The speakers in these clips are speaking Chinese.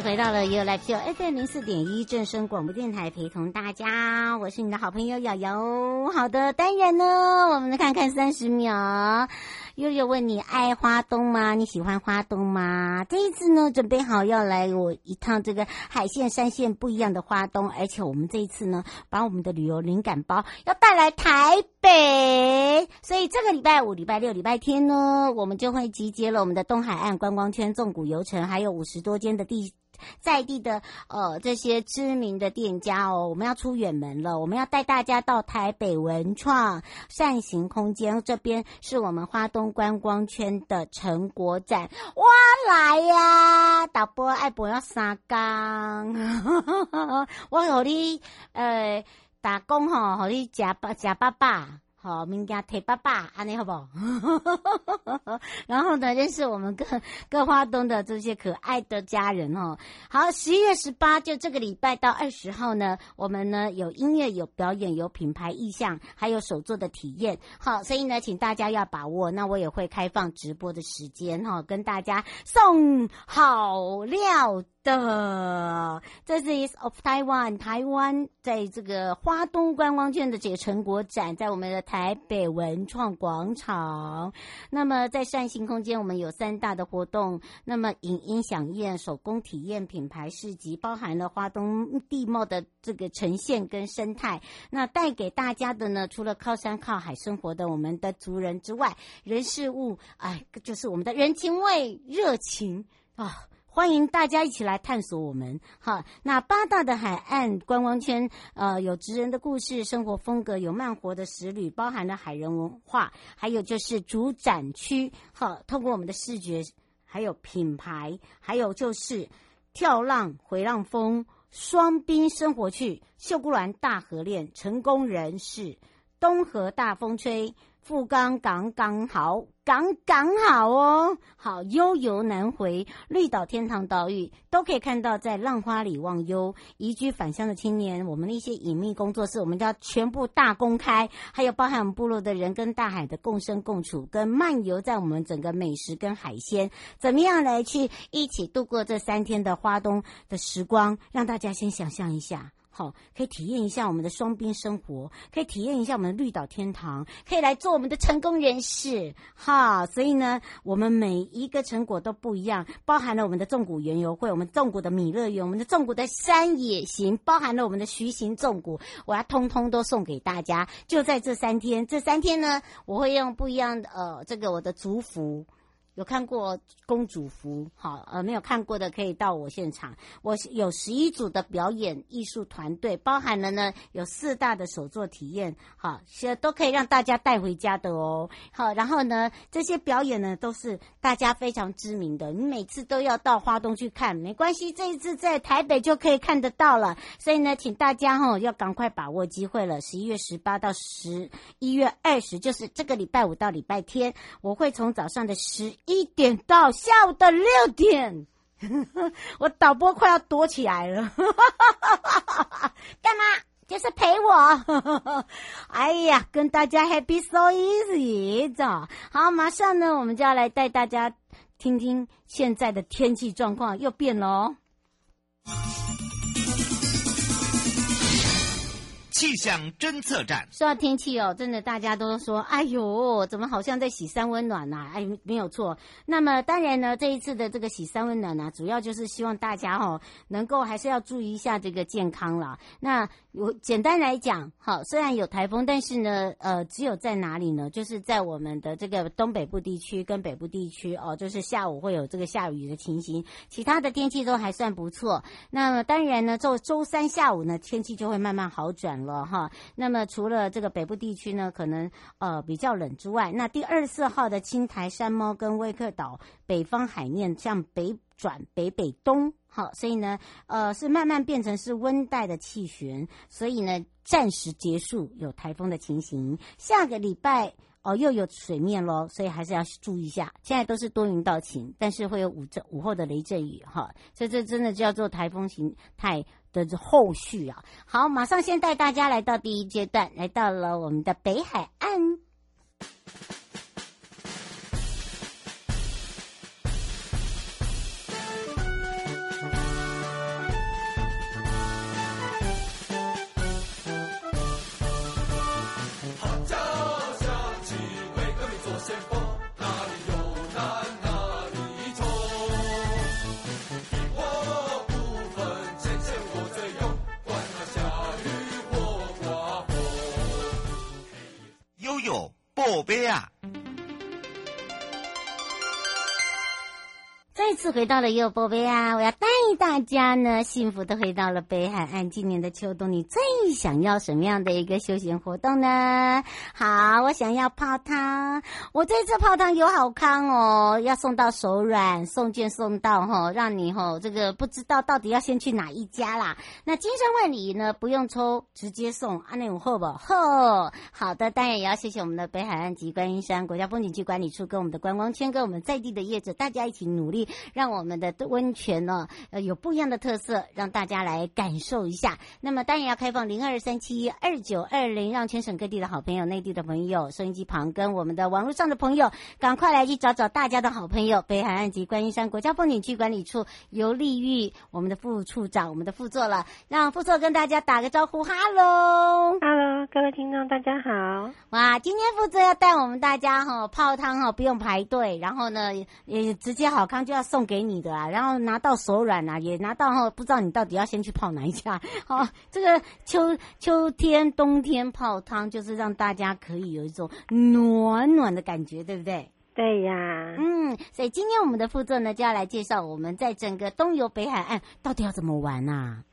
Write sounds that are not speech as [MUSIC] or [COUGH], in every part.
回到了 You Live Show FM 零四点一正声广播电台，陪同大家，我是你的好朋友瑶瑶。好的，当然呢，我们来看看三十秒。悠悠问你爱花东吗？你喜欢花东吗？这一次呢，准备好要来我一趟这个海线、山线不一样的花东，而且我们这一次呢，把我们的旅游灵感包要带来台北，所以这个礼拜五、礼拜六、礼拜天呢，我们就会集结了我们的东海岸观光圈纵谷游程，还有五十多间的地。在地的呃这些知名的店家哦，我们要出远门了，我们要带大家到台北文创扇形空间这边，是我们花东观光圈的成果展。哇，来呀，导播爱博要三缸，[LAUGHS] 我有你呃打工吼，和你假爸假爸爸。好，明家铁爸爸，安尼好不？[LAUGHS] 然后呢，认识我们各各花东的这些可爱的家人哦。好，十一月十八，就这个礼拜到二十号呢，我们呢有音乐、有表演、有品牌意向，还有手作的体验。好，所以呢，请大家要把握。那我也会开放直播的时间哈，跟大家送好料。的，这是 is of Taiwan，台湾在这个花东观光圈的这个成果展，在我们的台北文创广场。那么在扇形空间，我们有三大的活动。那么影音响宴、手工体验、品牌市集，包含了花东地貌的这个呈现跟生态。那带给大家的呢，除了靠山靠海生活的我们的族人之外，人事物，哎，就是我们的人情味、热情啊。欢迎大家一起来探索我们。好，那八大的海岸观光圈，呃，有职人的故事、生活风格，有慢活的食旅，包含了海人文化，还有就是主展区。好，透过我们的视觉，还有品牌，还有就是跳浪、回浪风、双滨生活区、秀姑峦大河恋、成功人士、东河大风吹。富冈刚刚好，刚刚好哦，好悠游南回，绿岛天堂岛屿都可以看到，在浪花里忘忧，移居返乡的青年，我们的一些隐秘工作室，我们要全部大公开，还有包含我们部落的人跟大海的共生共处，跟漫游在我们整个美食跟海鲜，怎么样来去一起度过这三天的花东的时光，让大家先想象一下。好，可以体验一下我们的双边生活，可以体验一下我们的绿岛天堂，可以来做我们的成功人士。哈，所以呢，我们每一个成果都不一样，包含了我们的纵谷园游会，我们纵谷的米乐园，我们的纵谷的山野行，包含了我们的徐行纵谷，我要通通都送给大家。就在这三天，这三天呢，我会用不一样的呃，这个我的族服。有看过公主服，好，呃，没有看过的可以到我现场。我有十一组的表演艺术团队，包含了呢有四大的手作体验，好，现在都可以让大家带回家的哦。好，然后呢这些表演呢都是大家非常知名的，你每次都要到花东去看，没关系，这一次在台北就可以看得到了。所以呢，请大家哈要赶快把握机会了。十一月十八到十一月二十，就是这个礼拜五到礼拜天，我会从早上的十。一点到下午的六点，[LAUGHS] 我导播快要躲起来了，[LAUGHS] 干嘛？就是陪我。[LAUGHS] 哎呀，跟大家 happy so easy，好，马上呢，我们就要来带大家听听现在的天气状况又变了哦。气象侦测站。说到天气哦，真的大家都说，哎呦，怎么好像在洗三温暖呐、哎，没有错。那么当然呢，这一次的这个洗三温暖呢、主要就是希望大家哦，能够还是要注意一下这个健康了。那我简单来讲，好，虽然有台风，但是呢，呃，只有在哪里呢？就是在我们的这个东北部地区跟北部地区哦，就是下午会有这个下雨的情形，其他的天气都还算不错。那么当然呢，周周三下午呢，天气就会慢慢好转了哈。那么除了这个北部地区呢，可能呃比较冷之外，那第二四号的青台、山猫跟威克岛北方海面像北转北北东，好，所以呢，呃是慢慢变成是温带的气旋，所以呢暂时结束有台风的情形。下个礼拜。哦，又有水面咯，所以还是要注意一下。现在都是多云到晴，但是会有午阵午后的雷阵雨哈，所以这真的叫做台风形态的后续啊。好，马上先带大家来到第一阶段，来到了我们的北海岸。贝啊！次回到了优宝贝啊！我要带大家呢，幸福的回到了北海岸。今年的秋冬，你最想要什么样的一个休闲活动呢？好，我想要泡汤。我这次泡汤有好康哦，要送到手软，送件送到哈，让你哈这个不知道到底要先去哪一家啦。那金山万里呢，不用抽，直接送。安内五后不？呵，好的，当然也要谢谢我们的北海岸及观音山国家风景区管理处跟我们的观光圈跟我们在地的业者，大家一起努力。让我们的温泉呢，呃，有不一样的特色，让大家来感受一下。那么当然要开放零二三七二九二零，让全省各地的好朋友、内地的朋友、收音机旁跟我们的网络上的朋友，赶快来去找找大家的好朋友——北海岸及观音山国家风景区管理处游丽玉，我们的副处长、我们的副座了，让副座跟大家打个招呼，哈喽，哈喽，各位听众大家好。哇，今天副座要带我们大家哈泡汤哈，不用排队，然后呢也直接好康就要。送给你的啊，然后拿到手软啊，也拿到后不知道你到底要先去泡哪一家。好、[LAUGHS] 哦，这个秋秋天、冬天泡汤，就是让大家可以有一种暖暖的感觉，对不对？对呀，嗯，所以今天我们的副座呢就要来介绍我们在整个东游北海岸到底要怎么玩啊。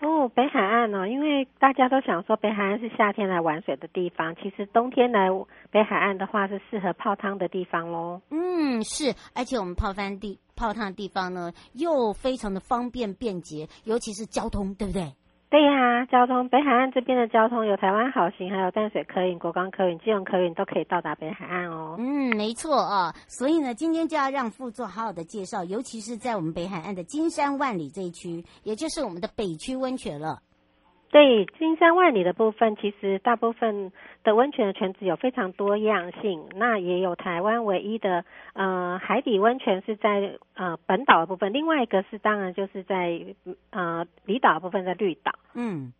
哦，北海岸哦，因为大家都想说北海岸是夏天来玩水的地方，其实冬天来北海岸的话是适合泡汤的地方喽。嗯，是，而且我们泡翻地泡汤的地方呢，又非常的方便便捷，尤其是交通，对不对？对呀、啊，交通北海岸这边的交通有台湾好行，还有淡水客运、国光客运、基隆客运都可以到达北海岸哦。嗯，没错啊，所以呢，今天就要让副座好好的介绍，尤其是在我们北海岸的金山万里这一区，也就是我们的北区温泉了。对，金山万里的部分，其实大部分的温泉的泉质有非常多样性。那也有台湾唯一的呃海底温泉是在呃本岛的部分，另外一个是当然就是在呃离岛的部分在绿岛。嗯，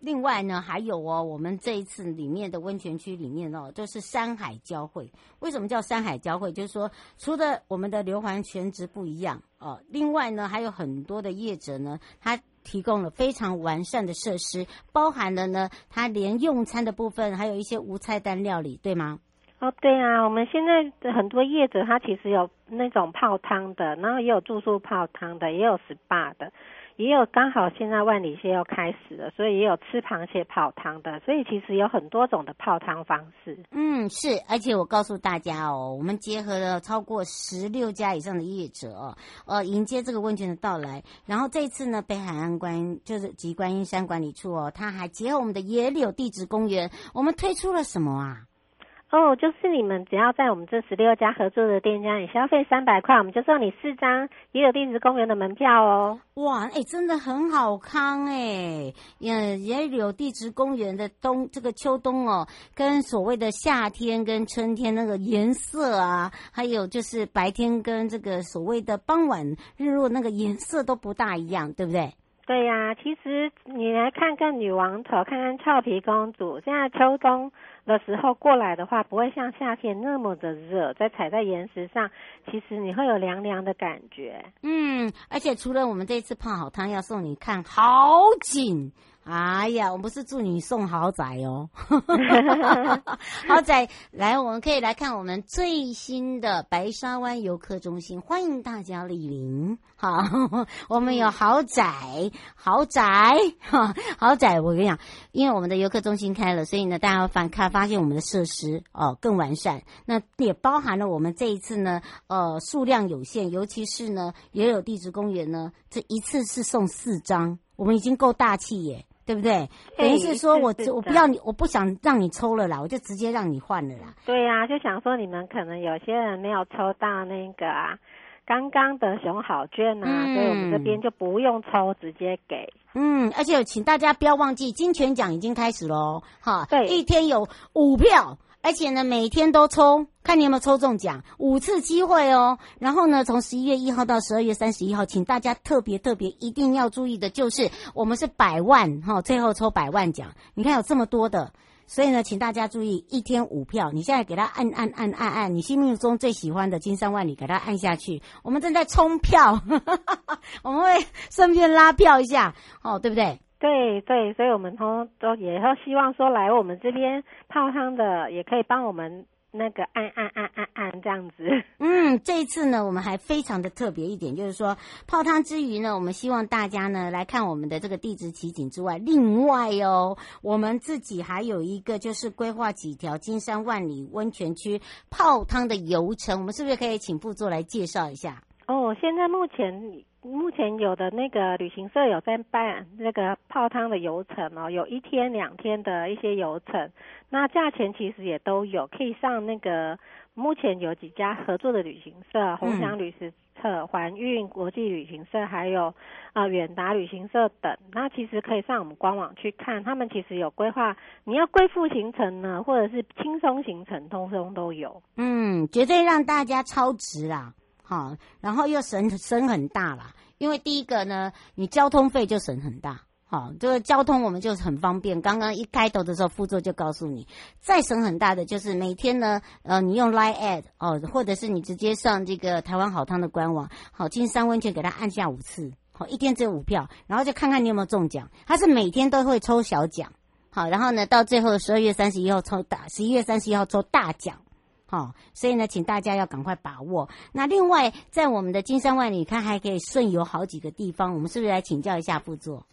另外呢还有哦，我们这一次里面的温泉区里面哦，就是山海交汇。为什么叫山海交汇？就是说除了我们的硫磺泉质不一样哦，另外呢还有很多的业者呢，他。提供了非常完善的设施，包含了呢，它连用餐的部分，还有一些无菜单料理，对吗？哦，对啊，我们现在很多业者，他其实有那种泡汤的，然后也有住宿泡汤的，也有 SPA 的。也有刚好现在万里蟹要开始了，所以也有吃螃蟹泡汤的，所以其实有很多种的泡汤方式。嗯，是，而且我告诉大家哦，我们结合了超过十六家以上的业者哦，呃，迎接这个温泉的到来。然后这次呢，北海岸观就是及观音山管理处哦，它还结合我们的野柳地质公园，我们推出了什么啊？哦，就是你们只要在我们这十六家合作的店家，你消费三百块，我们就送你四张野柳地质公园的门票哦。哇，哎，真的很好康哎！嗯，野柳地质公园的冬这个秋冬哦，跟所谓的夏天跟春天那个颜色啊，还有就是白天跟这个所谓的傍晚日落那个颜色都不大一样，对不对？对呀、啊，其实你来看看女王头，看看俏皮公主，现在秋冬的时候过来的话，不会像夏天那么的热，在踩在岩石上，其实你会有凉凉的感觉。嗯，而且除了我们这次泡好汤要送你看好景。哎呀，我不是祝你送豪宅哦，[LAUGHS] 豪宅来，我们可以来看我们最新的白沙湾游客中心，欢迎大家莅临。好，我们有豪宅，豪宅，哈，豪宅。我跟你讲，因为我们的游客中心开了，所以呢，大家会发看发现我们的设施哦更完善。那也包含了我们这一次呢，呃，数量有限，尤其是呢，也有地质公园呢，这一次是送四张，我们已经够大气耶。对不对？等于是说我我不要你，我不想让你抽了啦，我就直接让你换了啦。对呀、啊，就想说你们可能有些人没有抽到那个啊，刚刚的熊好券啊，嗯、所以我们这边就不用抽，直接给。嗯，而且请大家不要忘记，金泉奖已经开始喽，哈，对，一天有五票。而且呢，每天都抽，看你有没有抽中奖，五次机会哦。然后呢，从十一月一号到十二月三十一号，请大家特别特别一定要注意的就是，我们是百万哈，最后抽百万奖。你看有这么多的，所以呢，请大家注意，一天五票，你现在给他按按按按按，你心目中最喜欢的金山万里给他按下去。我们正在冲票，[LAUGHS] 我们会顺便拉票一下，哦，对不对？对对，所以我们都都也都希望说，来我们这边泡汤的，也可以帮我们那个按按按按按这样子。嗯，这一次呢，我们还非常的特别一点，就是说泡汤之余呢，我们希望大家呢来看我们的这个地质奇景之外，另外哦，我们自己还有一个就是规划几条金山万里温泉区泡汤的游程，我们是不是可以请副座来介绍一下？哦，现在目前。目前有的那个旅行社有在办那个泡汤的游程哦，有一天两天的一些游程，那价钱其实也都有，可以上那个目前有几家合作的旅行社，鸿祥旅行社、环运国际旅行社，还有啊远达旅行社等。那其实可以上我们官网去看，他们其实有规划，你要贵妇行程呢，或者是轻松行程，通通都有。嗯，绝对让大家超值啦。啊，然后又省省很大啦，因为第一个呢，你交通费就省很大。好，这个交通我们就很方便。刚刚一开头的时候，副座就告诉你，再省很大的就是每天呢，呃，你用 Line Ad 哦，或者是你直接上这个台湾好汤的官网，好，金山温泉给他按下五次，好，一天只有五票，然后就看看你有没有中奖。他是每天都会抽小奖，好，然后呢，到最后十二月三十一号抽大，十一月三十一号抽大奖。好，所以呢，请大家要赶快把握。那另外，在我们的金山万里，看还可以顺游好几个地方，我们是不是来请教一下副座？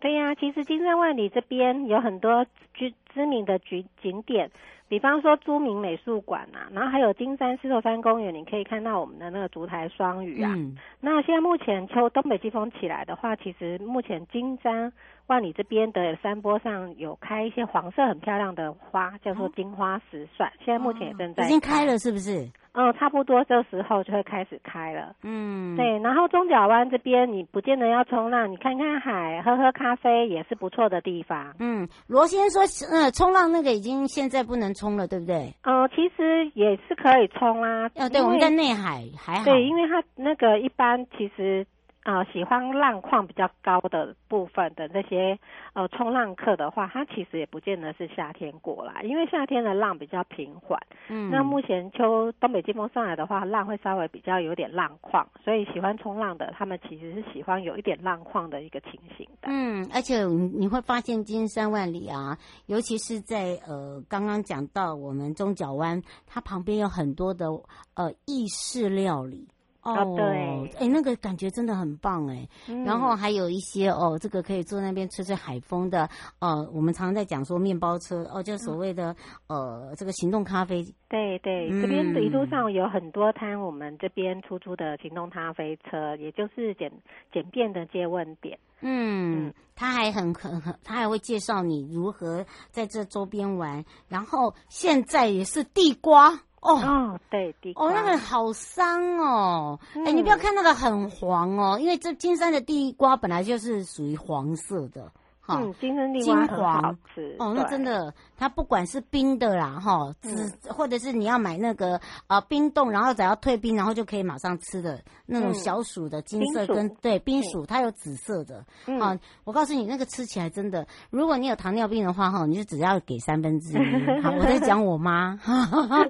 对呀、啊，其实金山万里这边有很多知知名的景景点。比方说，朱明美术馆啊，然后还有金山狮头山公园，你可以看到我们的那个烛台双语啊。嗯、那现在目前秋东北季风起来的话，其实目前金山万里这边的山坡上有开一些黄色很漂亮的花，叫做金花石蒜。现在目前也正在、哦、已经开了，是不是？嗯，差不多这时候就会开始开了。嗯，对。然后中角湾这边，你不见得要冲浪，你看看海，喝喝咖啡也是不错的地方。嗯，罗先说，呃，冲浪那个已经现在不能冲了，对不对？呃，其实也是可以冲啊。呃，对，我们在内海还好。对，因为它那个一般其实。啊、呃，喜欢浪况比较高的部分的那些呃冲浪客的话，他其实也不见得是夏天过来，因为夏天的浪比较平缓。嗯，那目前秋东北季风上来的话，浪会稍微比较有点浪况，所以喜欢冲浪的他们其实是喜欢有一点浪况的一个情形的。嗯，而且你会发现金山万里啊，尤其是在呃刚刚讲到我们中角湾，它旁边有很多的呃意式料理。哦，oh, 对，哎、欸，那个感觉真的很棒哎。嗯、然后还有一些哦，这个可以坐那边吹吹海风的，呃，我们常常在讲说面包车哦，就所谓的、嗯、呃这个行动咖啡。对对，这边一路上有很多摊，我们这边出租的行动咖啡车，也就是简简便的接问点。嗯，他还很很很，他还会介绍你如何在这周边玩。然后现在也是地瓜。哦，哦，对，地瓜。哦，那个好香哦！哎、嗯，你不要看那个很黄哦，因为这金山的地瓜本来就是属于黄色的，哈，嗯，金针地金瓜黄。好吃哦，那真的，它不管是冰的啦，哈，只、嗯或者是你要买那个呃冰冻，然后只要退冰，然后就可以马上吃的那种小鼠的金色跟、冰对冰鼠，它有紫色的，嗯。啊，我告诉你，那个吃起来真的，如果你有糖尿病的话，哈，你就只要给三分之一。[LAUGHS] 好，我在讲我妈，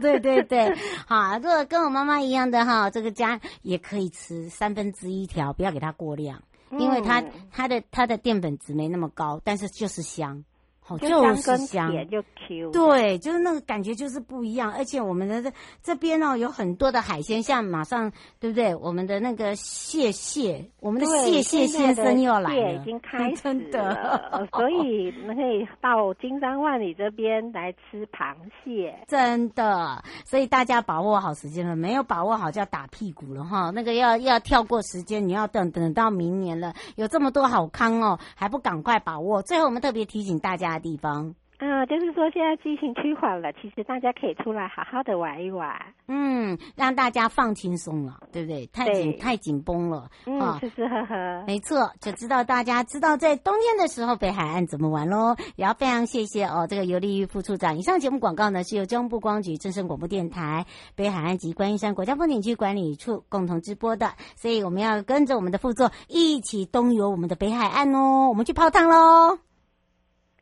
对 [LAUGHS] 对对，好，如果跟我妈妈一样的哈，这个家也可以吃三分之一条，不要给它过量。因为它嗯。它的它的淀粉值没那么高，但是就是香，好就就是香，就 Q，对，就是那个感觉就是不一样。而且我们的这这边哦有很多的海鲜，像马上对不对？我们的那个蟹蟹，我们的蟹蟹先生又要来了，已经 [LAUGHS] 开始真的，所以你可以到金山万里这边来吃螃蟹。真的，所以大家把握好时间了，没有把握好就要打屁股了哈。那个要要跳过时间，你要等等到明年了，有这么多好康哦，还不赶快把握？最后我们特别提醒大家的地方，嗯、呃，就是说现在疫情趋缓了，其实大家可以出来好好的玩一玩，嗯，让大家放轻松了，对不对？太紧太紧绷了，嗯，啊吃吃喝喝。没错，就知道大家知道在冬天的时候北海岸怎么玩喽。也要非常谢谢哦，这个游丽玉副处长。以上节目广告呢是由中央部光局正声广播电台、北海岸及观音山国家风景区管理处共同直播的，所以我们要跟着我们的副座一起东游我们的北海岸哦。我们去泡汤喽，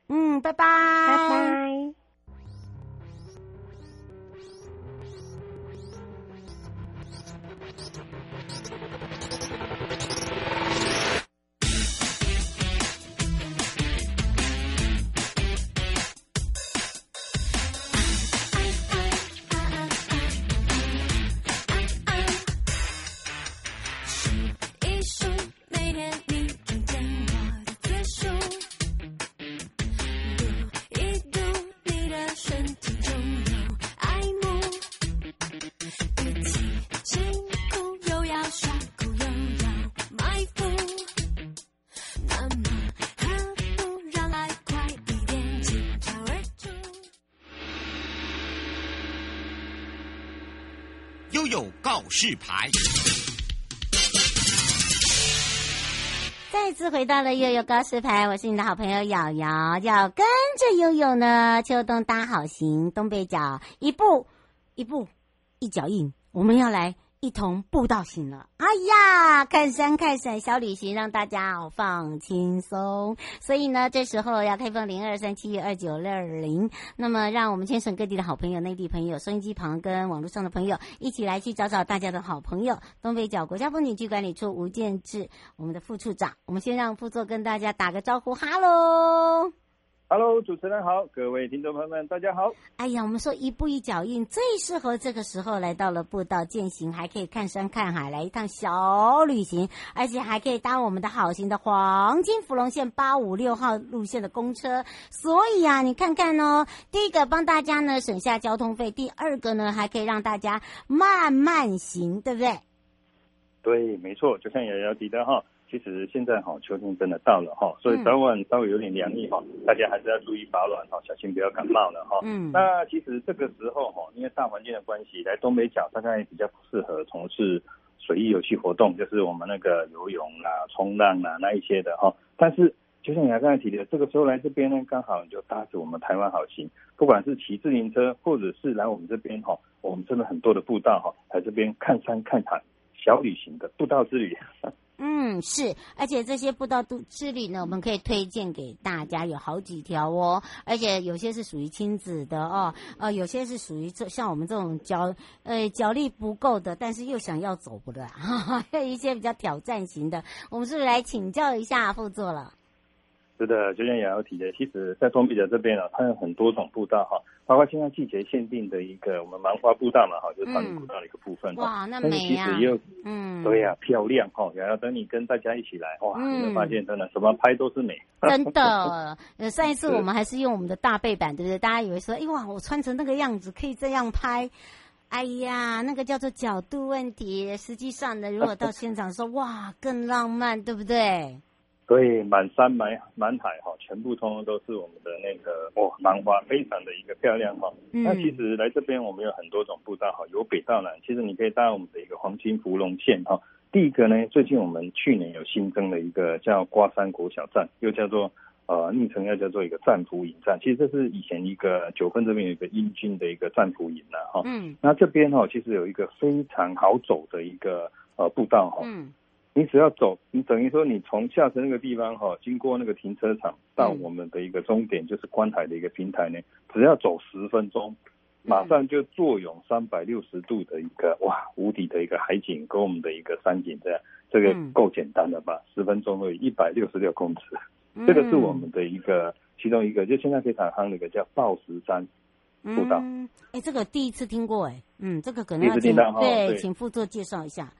嗯，拜拜，拜拜。悠悠告示牌。再次回到了悠悠告示牌，我是你的好朋友瑶瑶，要跟着悠悠呢，秋冬搭好行，东北角一步一步一脚印，我们要来一同步道行了。哎呀，看山看水小旅行，让大家哦放轻松。所以呢，这时候要开放零二三七二九六二零，那么让我们全省各地的好朋友、内地朋友、收音机旁跟网络上的朋友一起来去找找大家的好朋友，东北角国家风景区管理处吴建志，我们的副处长。我们先让副座跟大家打个招呼，哈喽。Hello，主持人好，各位听众朋友们，大家好。哎呀，我们说一步一脚印，最适合这个时候来到了步道践行，还可以看山看海，来一趟小旅行，而且还可以搭我们的好行的黄金芙蓉线八五六号路线的公车。所以啊，你看看哦，第一个帮大家呢省下交通费，第二个呢还可以让大家慢慢行，对不对？对，没错，就像瑶瑶提的哈，其实现在哈秋天真的到了哈，所以早晚稍微有点凉意哈，大家还是要注意保暖哈，小心不要感冒了哈。嗯那其实这个时候哈，因为大环境的关系，来东北角大概比较不适合从事水域游戏活动，就是我们那个游泳啊、冲浪啊那一些的哈。但是就像你刚才提的，这个时候来这边呢，刚好你就搭着我们台湾好行，不管是骑自行车，或者是来我们这边哈，我们真的很多的步道哈，来这边看山看海。小旅行的步道之旅，嗯，是，而且这些步道都之旅呢，我们可以推荐给大家，有好几条哦，而且有些是属于亲子的哦，呃，有些是属于这像我们这种脚呃脚力不够的，但是又想要走不的，[LAUGHS] 哈哈，还有一些比较挑战型的，我们是不是来请教一下副座了？是的，就像也要提的，其实，在东北角这边呢，它有很多种步道哈，包括现在季节限定的一个我们蛮花步道嘛哈，就是少女步道的一个部分。哇，那美呀、嗯，对呀、啊，漂亮哈。然后等你跟大家一起来，哇，嗯你会发现真的什么拍都是美。[LAUGHS] 真的，呃，[LAUGHS] 上一次我们还是用我们的大背板，对不对？大家以为说，哎哇，我穿成那个样子可以这样拍，哎呀，那个叫做角度问题。实际上呢，如果到现场说，哇，更浪漫，对不对？对，满山满满海哈，全部通通都是我们的那个哇，芒花，非常的一个漂亮哈。嗯那其实来这边我们有很多种步道哈，由北到南，其实你可以搭我们的一个黄金芙蓉线哈。第一个呢，最近我们去年有新增了一个叫瓜山国小站，又叫做呃昵称要叫做一个战俘营站，其实这是以前一个九份这边有一个英军的一个战俘营了哈。嗯，那这边哈其实有一个非常好走的一个呃步道哈。嗯。你只要走，你等于说你从下车那个地方哈，经过那个停车场到我们的一个终点，就是观海的一个平台呢，只要走十分钟，马上就坐拥三百六十度的一个哇无敌的一个海景跟我们的一个山景，这样这个够简单了吧？十分钟而已，一百六十六公尺，这个是我们的一个其中一个，就现在非常夯的一个叫报石山步道。哎，这个第一次听过哎，嗯，这个可能要请对，请副座介绍一下。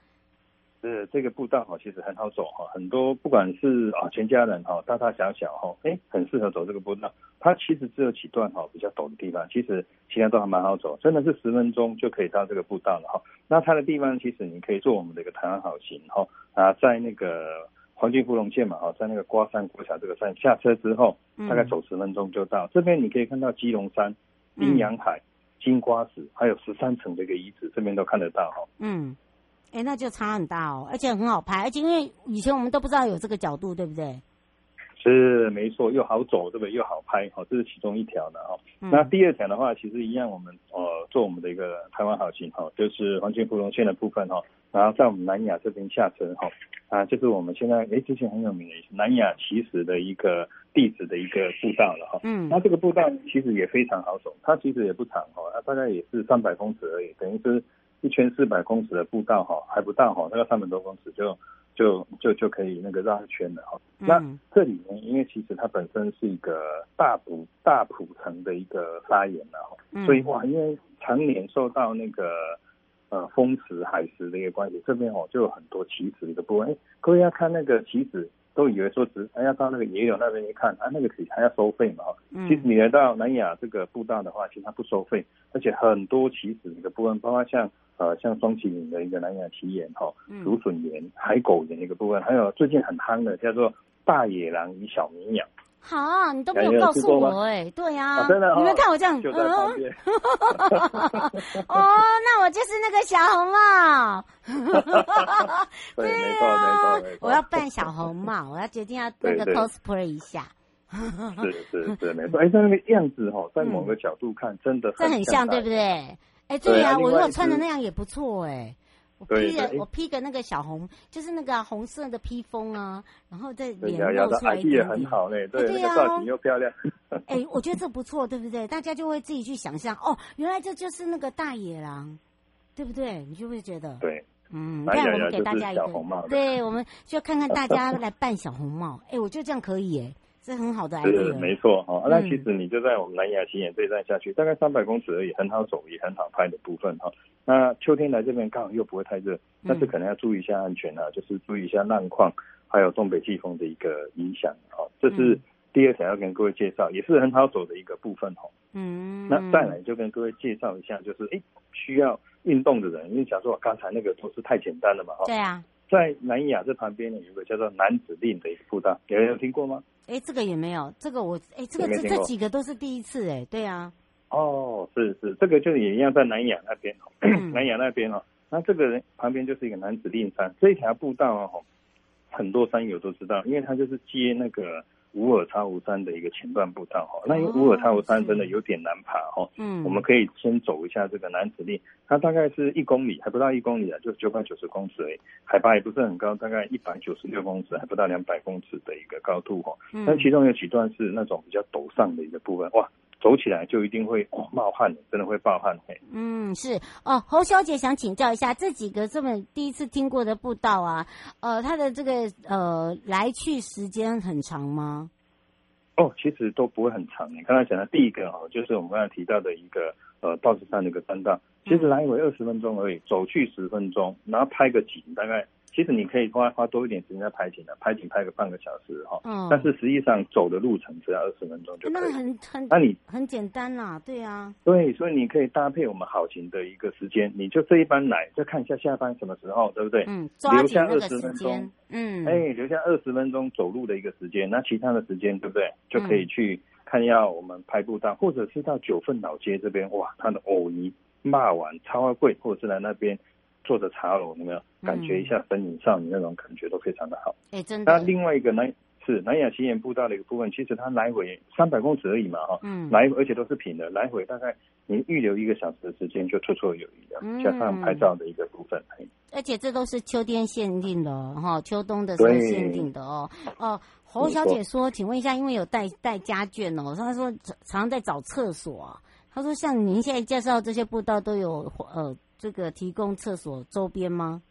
是这个步道哈，其实很好走哈，很多不管是啊全家人哈，大大小小哈，哎，很适合走这个步道。它其实只有几段哈比较陡的地方，其实其他都还蛮好走，真的是十分钟就可以到这个步道了哈。那它的地方其实你可以做我们的一个台湾好行哈啊，在那个黄金芙蓉线嘛哈，在那个瓜山国小这个站下车之后，大概走十分钟就到。嗯、这边你可以看到基隆山、阴阳海、金瓜石，还有十三层的一个遗址，这边都看得到哈。嗯。哎，那就差很大哦，而且很好拍，而且因为以前我们都不知道有这个角度，对不对？是没错，又好走，对不对？又好拍，好，这是其中一条的哈。嗯、那第二条的话，其实一样，我们呃做我们的一个台湾好行哈，就是黄金芙蓉线的部分哈，然后在我们南雅这边下车哈，啊，就是我们现在哎之前很有名的南雅奇石的一个地址的一个步道了哈。嗯。那这个步道其实也非常好走，它其实也不长哈，它大概也是三百公尺而已，等于是。一圈四百公尺的步道哈，还不到哈，那个三百多公尺就就就就可以那个绕一圈了哈。嗯、那这里面，因为其实它本身是一个大埔大埔城的一个砂岩了哈，嗯、所以哇，因为常年受到那个呃风池海蚀的一个关系，这边哦就有很多棋子的一个部分。哎，各位要看那个起始，都以为说只要到那个野柳那边一看啊，那个起还要收费嘛哈。嗯、其实你来到南雅这个步道的话，其实它不收费，而且很多起始的一个部分，包括像。呃，像双麒麟的一个南亚奇岩哈，竹笋岩、海狗岩一个部分，还有最近很夯的叫做大野狼与小绵羊。好、啊，你都没有告诉我哎、欸，对呀、啊，真的，你们看我这样。[LAUGHS] [LAUGHS] 哦，那我就是那个小红帽。[LAUGHS] 对，没错，没错，没错。我要扮小红帽，我要决定要那个 cosplay 一下。是是是，没错。哎，那那个样子哈，在某个角度看，真的这很像，对不对？哎，对呀，我如果穿的那样也不错哎。我披个我披个那个小红，就是那个红色的披风啊，然后再脸露出来一点点。也很好嘞，对呀，造型又漂亮。哎，我觉得这不错，对不对？大家就会自己去想象，哦，原来这就是那个大野狼，对不对？你就会觉得，对，嗯，这样我们给大家一个，对，我们就看看大家来扮小红帽。哎，我觉得这样可以哎。是很好的，是没错哈。那其实你就在我们南雅奇岩这一站下去，大概三百公尺而已，很好走也很好拍的部分哈。那秋天来这边刚好又不会太热，但是可能要注意一下安全啊，就是注意一下浪况，还有东北季风的一个影响哈。这是第二条要跟各位介绍，也是很好走的一个部分哈。嗯，那再来就跟各位介绍一下，就是哎需要运动的人，因为假如说我刚才那个都是太简单了嘛哈。对啊。在南雅这旁边呢，有个叫做南子令的一个步道，有人有听过吗？哎，这个也没有，这个我哎，这个这这几个都是第一次哎，对啊。哦，是是，这个就也一样在南雅那边，嗯、南雅那边哦，那这个人旁边就是一个男子令山，这一条步道哦，很多山友都知道，因为它就是接那个。无尔差湖山的一个前段步道哈，那因为无尔差湖山真的有点难爬哈，嗯，我们可以先走一下这个南子岭，它大概是一公里，还不到一公里啊，就九百九十公尺诶，海拔也不是很高，大概一百九十六公尺，还不到两百公尺的一个高度哈，但其中有几段是那种比较陡上的一个部分，哇，走起来就一定会冒汗的，真的会冒汗嘿。嗯，是哦，侯小姐想请教一下，这几个这么第一次听过的步道啊，呃，它的这个呃来去时间很长吗？哦，其实都不会很长。你刚才讲的第一个哦，就是我们刚才提到的一个呃，道士山的一个山道，其实来回二十分钟而已，走去十分钟，然后拍个景，大概。其实你可以花花多一点时间在拍景的，拍景拍个半个小时哈。嗯。但是实际上走的路程只要二十分钟就可以。那很很，那你很简单啦，对啊。对，所以你可以搭配我们好行的一个时间，你就这一班来，再看一下下班什么时候，对不对？嗯。留下二十分钟。嗯。哎，留下二十分钟走路的一个时间，那其他的时间对不对？就可以去看要我们拍步道，或者是到九份老街这边，哇，它的藕泥、骂碗超贵，或者是来那边。坐着茶楼，有没有感觉一下森林少女那种感觉都非常的好。哎，真的。那另外一个呢，是南雅奇岩步道的一个部分，其实它来回三百公尺而已嘛，哈，嗯，来而且都是平的，来回大概您预留一个小时的时间就绰绰有余的，嗯加上拍照的一个部分。而且这都是秋天限定的哈，秋冬的时候限定的哦。哦，侯小姐说，请问一下，因为有带带家眷哦，她说常常在找厕所啊。她说，像您现在介绍这些步道都有呃这个提供厕所周边吗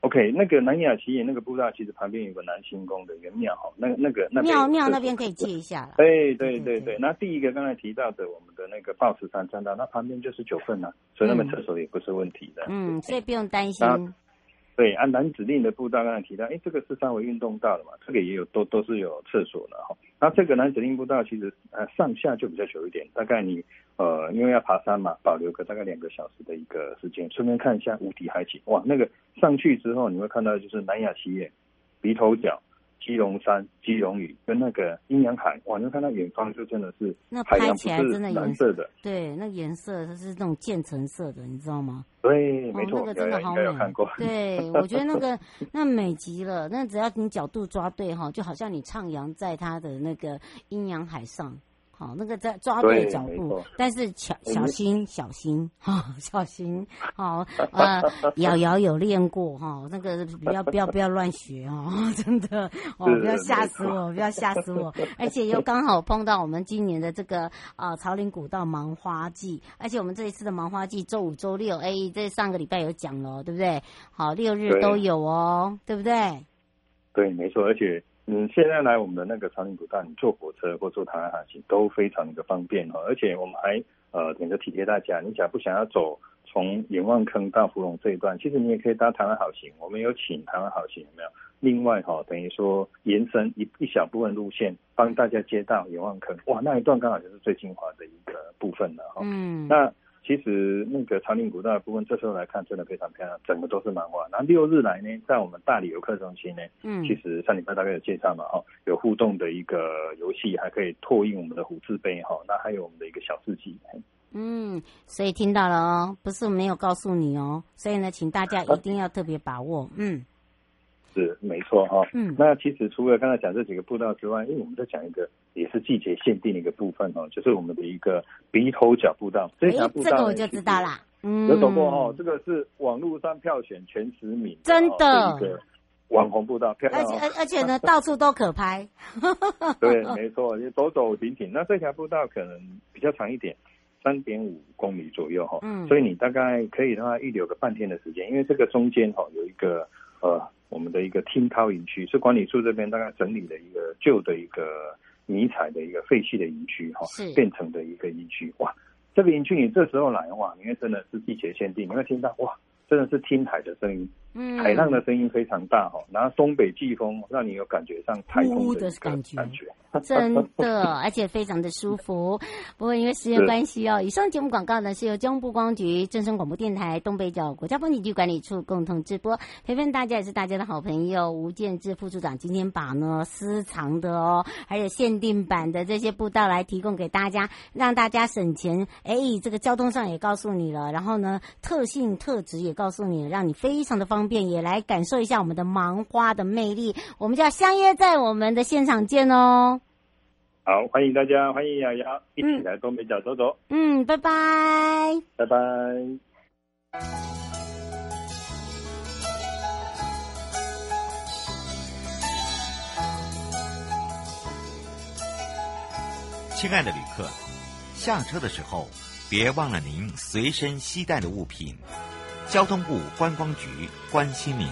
？OK，那个南雅奇岩那个步道，其实旁边有个南星宫的一个庙哈，那那个那庙庙那边可以借一下了。对对对对，那第一个刚才提到的我们的那个报石山栈道，那旁边就是九份啊，所以那边厕所也不是问题的。嗯，所以不用担心。对，按南指令的步道刚才提到，哎，这个是三维运动道的嘛，这个也有都都是有厕所的哈。那这个南指令步道其实呃上下就比较久一点，大概你呃因为要爬山嘛，保留个大概两个小时的一个时间，顺便看一下无敌海景。哇，那个上去之后你会看到就是南亚奇岩、鼻头角。基隆山、基隆屿跟那个阴阳海，哇！你看到远方就真的是那拍起来真的蓝色的，对，那颜色它是那种渐层色的，你知道吗？对，没错，哦，那个真的好美。看过。对，我觉得那个 [LAUGHS] 那美极了。那只要你角度抓对哈，就好像你徜徉在它的那个阴阳海上。好，那个在抓对角度，但是小小心小心哈，小心好 [LAUGHS] 呃，瑶瑶有练过哈，那个不要不要不要乱学哦，[LAUGHS] 真的哦，不要吓死我，不要吓死我，而且又刚好碰到我们今年的这个啊、呃、朝林古道芒花季，而且我们这一次的芒花季周五周六，哎，这上个礼拜有讲了，对不对？好，六日都有哦，对，对不对？对，没错，而且。嗯，现在来我们的那个长岭古道，你坐火车或坐台湾航行都非常的方便哈，而且我们还呃整个体贴大家，你想不想要走从眼望坑到芙蓉这一段，其实你也可以搭台湾好行，我们有请台湾好行有没有？另外哈，等于说延伸一一小部分路线，帮大家接到眼望坑，哇，那一段刚好就是最精华的一个部分了哈。嗯，那。其实那个长岭古道的部分，这时候来看真的非常漂亮，整个都是芒花。然后六日来呢，在我们大理游客中心呢，嗯，其实上礼拜大概有介绍嘛，哈，有互动的一个游戏，还可以拓印我们的虎字碑，哈，那还有我们的一个小市集。嗯，所以听到了哦，不是没有告诉你哦，所以呢，请大家一定要特别把握，嗯。是没错哈，嗯，那其实除了刚才讲这几个步道之外，因为我们在讲一个也是季节限定的一个部分哦，就是我们的一个鼻头角步道。这条步道，这个我就知道啦，嗯，有走过哦，这个是网络上票选前十名，真的。一个网红步道，漂亮，而且而而且呢，[LAUGHS] 到处都可拍。[LAUGHS] 对，没错，你走走停停。那这条步道可能比较长一点，三点五公里左右哈，嗯，所以你大概可以的话预留个半天的时间，因为这个中间哈有一个呃。我们的一个听涛营区是管理处这边大概整理的一个旧的一个迷彩的一个废弃的营区哈，变成的一个营区哇，这个营区你这时候来哇，因为真的是季节限定，你会听到哇，真的是听海的声音。嗯，海浪的声音非常大哈，然后东北季风让你有感觉上台风的感觉，感觉 [LAUGHS] [LAUGHS] 真的，而且非常的舒服。不过因为时间关系哦，以上节目广告呢是由中部光局、正声广播电台、东北角国家风景区管理处共同直播，陪伴大家也是大家的好朋友吴建志副处长。今天把呢私藏的哦，还有限定版的这些步道来提供给大家，让大家省钱。哎，这个交通上也告诉你了，然后呢特性特质也告诉你了，让你非常的方便。方便也来感受一下我们的芒花的魅力，我们就要相约在我们的现场见哦。好，欢迎大家，欢迎瑶瑶一起来东北角走走。嗯，拜拜，拜拜。亲爱的旅客，下车的时候别忘了您随身携带的物品。交通部观光局关心您。